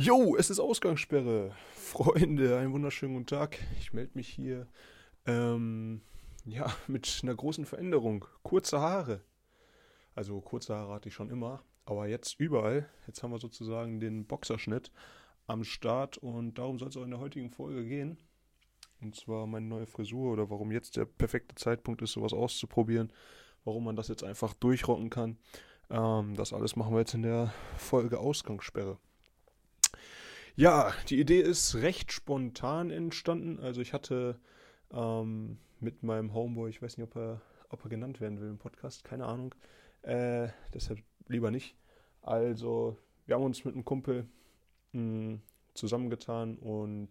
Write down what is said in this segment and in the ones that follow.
Jo, es ist Ausgangssperre. Freunde, einen wunderschönen guten Tag. Ich melde mich hier ähm, ja, mit einer großen Veränderung. Kurze Haare. Also kurze Haare hatte ich schon immer, aber jetzt überall. Jetzt haben wir sozusagen den Boxerschnitt am Start und darum soll es auch in der heutigen Folge gehen. Und zwar meine neue Frisur oder warum jetzt der perfekte Zeitpunkt ist, sowas auszuprobieren. Warum man das jetzt einfach durchrocken kann. Ähm, das alles machen wir jetzt in der Folge Ausgangssperre. Ja, die Idee ist recht spontan entstanden. Also ich hatte ähm, mit meinem Homeboy, ich weiß nicht, ob er, ob er genannt werden will im Podcast, keine Ahnung. Äh, deshalb lieber nicht. Also wir haben uns mit einem Kumpel mh, hm, zusammengetan und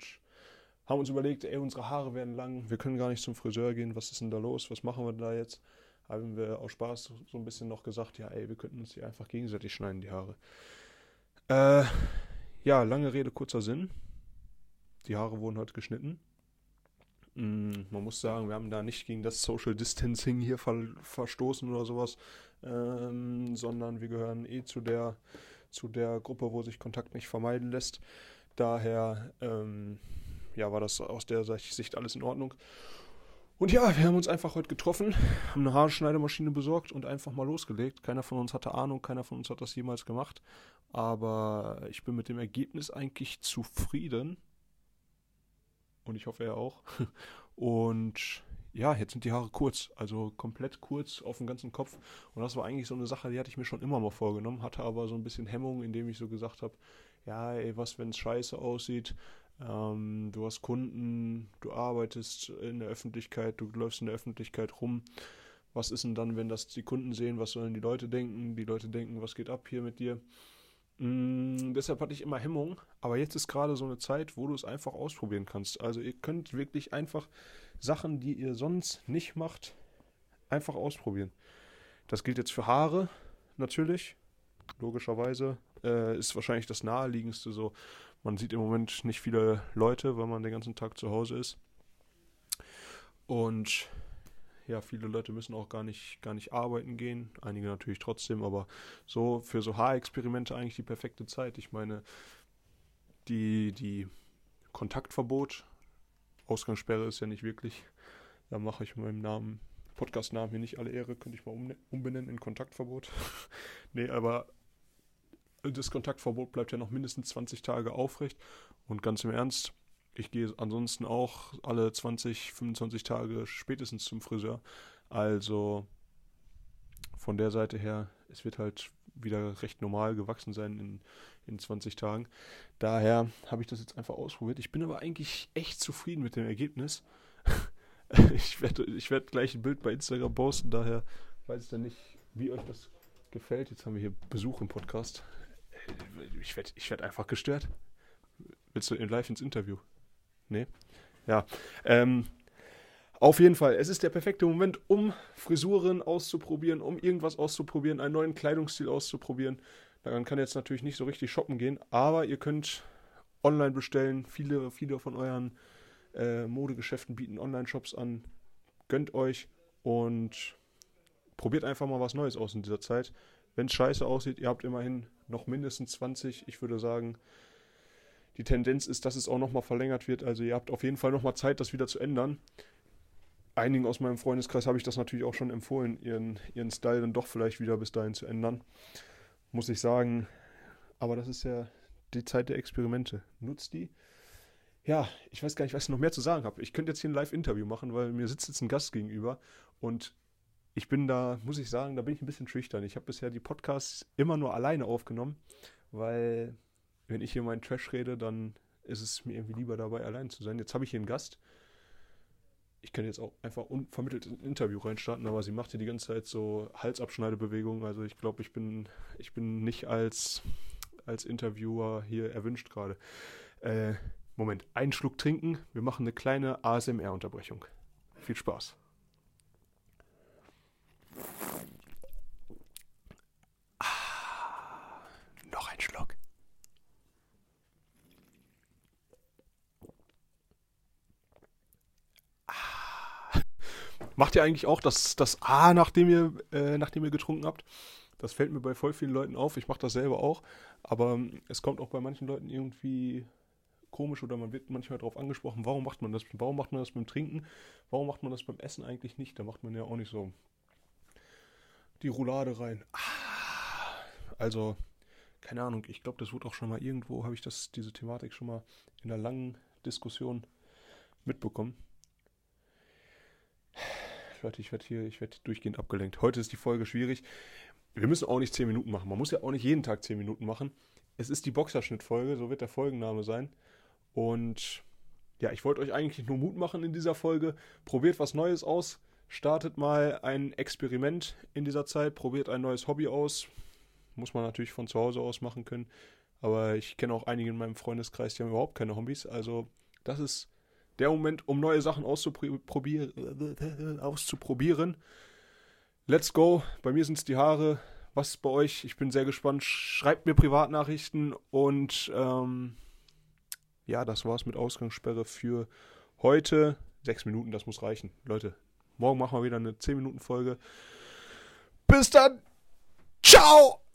haben uns überlegt, ey, unsere Haare werden lang, wir können gar nicht zum Friseur gehen, was ist denn da los, was machen wir da jetzt? Haben wir aus Spaß so ein bisschen noch gesagt, ja, ey, wir könnten uns hier einfach gegenseitig schneiden, die Haare. Äh, ja, lange Rede, kurzer Sinn. Die Haare wurden heute geschnitten. Mm, man muss sagen, wir haben da nicht gegen das Social Distancing hier ver verstoßen oder sowas, ähm, sondern wir gehören eh zu der, zu der Gruppe, wo sich Kontakt nicht vermeiden lässt. Daher ähm, ja, war das aus der Sicht alles in Ordnung. Und ja, wir haben uns einfach heute getroffen, haben eine Haarschneidemaschine besorgt und einfach mal losgelegt. Keiner von uns hatte Ahnung, keiner von uns hat das jemals gemacht. Aber ich bin mit dem Ergebnis eigentlich zufrieden. Und ich hoffe, er auch. Und ja, jetzt sind die Haare kurz, also komplett kurz auf dem ganzen Kopf. Und das war eigentlich so eine Sache, die hatte ich mir schon immer mal vorgenommen, hatte aber so ein bisschen Hemmung, indem ich so gesagt habe, ja, ey, was, wenn es scheiße aussieht, ähm, du hast Kunden, du arbeitest in der Öffentlichkeit, du läufst in der Öffentlichkeit rum. Was ist denn dann, wenn das die Kunden sehen? Was sollen die Leute denken? Die Leute denken, was geht ab hier mit dir? Mm, deshalb hatte ich immer Hemmung, aber jetzt ist gerade so eine Zeit, wo du es einfach ausprobieren kannst. Also ihr könnt wirklich einfach Sachen, die ihr sonst nicht macht, einfach ausprobieren. Das gilt jetzt für Haare natürlich, logischerweise. Äh, ist wahrscheinlich das naheliegendste so. Man sieht im Moment nicht viele Leute, weil man den ganzen Tag zu Hause ist. Und ja, viele Leute müssen auch gar nicht, gar nicht arbeiten gehen. Einige natürlich trotzdem, aber so für so Haarexperimente eigentlich die perfekte Zeit. Ich meine, die, die Kontaktverbot, Ausgangssperre ist ja nicht wirklich. Da mache ich meinem Namen, Podcast-Namen hier nicht alle Ehre, könnte ich mal umbenennen in Kontaktverbot. nee, aber das Kontaktverbot bleibt ja noch mindestens 20 Tage aufrecht. Und ganz im Ernst, ich gehe ansonsten auch alle 20, 25 Tage spätestens zum Friseur. Also von der Seite her, es wird halt wieder recht normal gewachsen sein in, in 20 Tagen. Daher habe ich das jetzt einfach ausprobiert. Ich bin aber eigentlich echt zufrieden mit dem Ergebnis. ich werde ich werd gleich ein Bild bei Instagram posten, daher weiß ich dann nicht, wie euch das gefällt. Jetzt haben wir hier Besuch im Podcast ich werde ich werd einfach gestört. Willst du live ins Interview? Nee? Ja. Ähm, auf jeden Fall, es ist der perfekte Moment, um Frisuren auszuprobieren, um irgendwas auszuprobieren, einen neuen Kleidungsstil auszuprobieren. Daran kann jetzt natürlich nicht so richtig shoppen gehen, aber ihr könnt online bestellen. Viele, viele von euren äh, Modegeschäften bieten Online-Shops an. Gönnt euch und probiert einfach mal was Neues aus in dieser Zeit. Wenn es scheiße aussieht, ihr habt immerhin noch mindestens 20. Ich würde sagen, die Tendenz ist, dass es auch nochmal verlängert wird. Also ihr habt auf jeden Fall nochmal Zeit, das wieder zu ändern. Einigen aus meinem Freundeskreis habe ich das natürlich auch schon empfohlen, ihren, ihren Style dann doch vielleicht wieder bis dahin zu ändern. Muss ich sagen. Aber das ist ja die Zeit der Experimente. Nutzt die. Ja, ich weiß gar nicht, was ich noch mehr zu sagen habe. Ich könnte jetzt hier ein Live-Interview machen, weil mir sitzt jetzt ein Gast gegenüber und ich bin da, muss ich sagen, da bin ich ein bisschen schüchtern. Ich habe bisher die Podcasts immer nur alleine aufgenommen, weil wenn ich hier meinen Trash rede, dann ist es mir irgendwie lieber dabei, allein zu sein. Jetzt habe ich hier einen Gast. Ich könnte jetzt auch einfach unvermittelt ein Interview reinstarten, aber sie macht hier die ganze Zeit so Halsabschneidebewegungen. Also ich glaube, ich bin, ich bin nicht als, als Interviewer hier erwünscht gerade. Äh, Moment, einen Schluck trinken. Wir machen eine kleine ASMR-Unterbrechung. Viel Spaß. Macht ihr eigentlich auch das, das A, nachdem ihr, äh, nachdem ihr getrunken habt? Das fällt mir bei voll vielen Leuten auf. Ich mache das selber auch. Aber ähm, es kommt auch bei manchen Leuten irgendwie komisch oder man wird manchmal darauf angesprochen, warum macht man das? Warum macht man das beim Trinken? Warum macht man das beim Essen eigentlich nicht? Da macht man ja auch nicht so die Roulade rein. Ah, also, keine Ahnung, ich glaube, das wurde auch schon mal irgendwo, habe ich das, diese Thematik schon mal in einer langen Diskussion mitbekommen. Leute, ich werde hier, ich werde durchgehend abgelenkt. Heute ist die Folge schwierig. Wir müssen auch nicht 10 Minuten machen. Man muss ja auch nicht jeden Tag 10 Minuten machen. Es ist die Boxerschnittfolge, so wird der Folgenname sein. Und ja, ich wollte euch eigentlich nur Mut machen in dieser Folge. Probiert was Neues aus. Startet mal ein Experiment in dieser Zeit. Probiert ein neues Hobby aus. Muss man natürlich von zu Hause aus machen können. Aber ich kenne auch einige in meinem Freundeskreis, die haben überhaupt keine Hobbys. Also, das ist der Moment, um neue Sachen auszuprobieren. Let's go. Bei mir sind es die Haare. Was ist bei euch? Ich bin sehr gespannt. Schreibt mir Privatnachrichten und ähm, ja, das war's mit Ausgangssperre für heute. Sechs Minuten, das muss reichen. Leute, morgen machen wir wieder eine 10-Minuten-Folge. Bis dann. Ciao!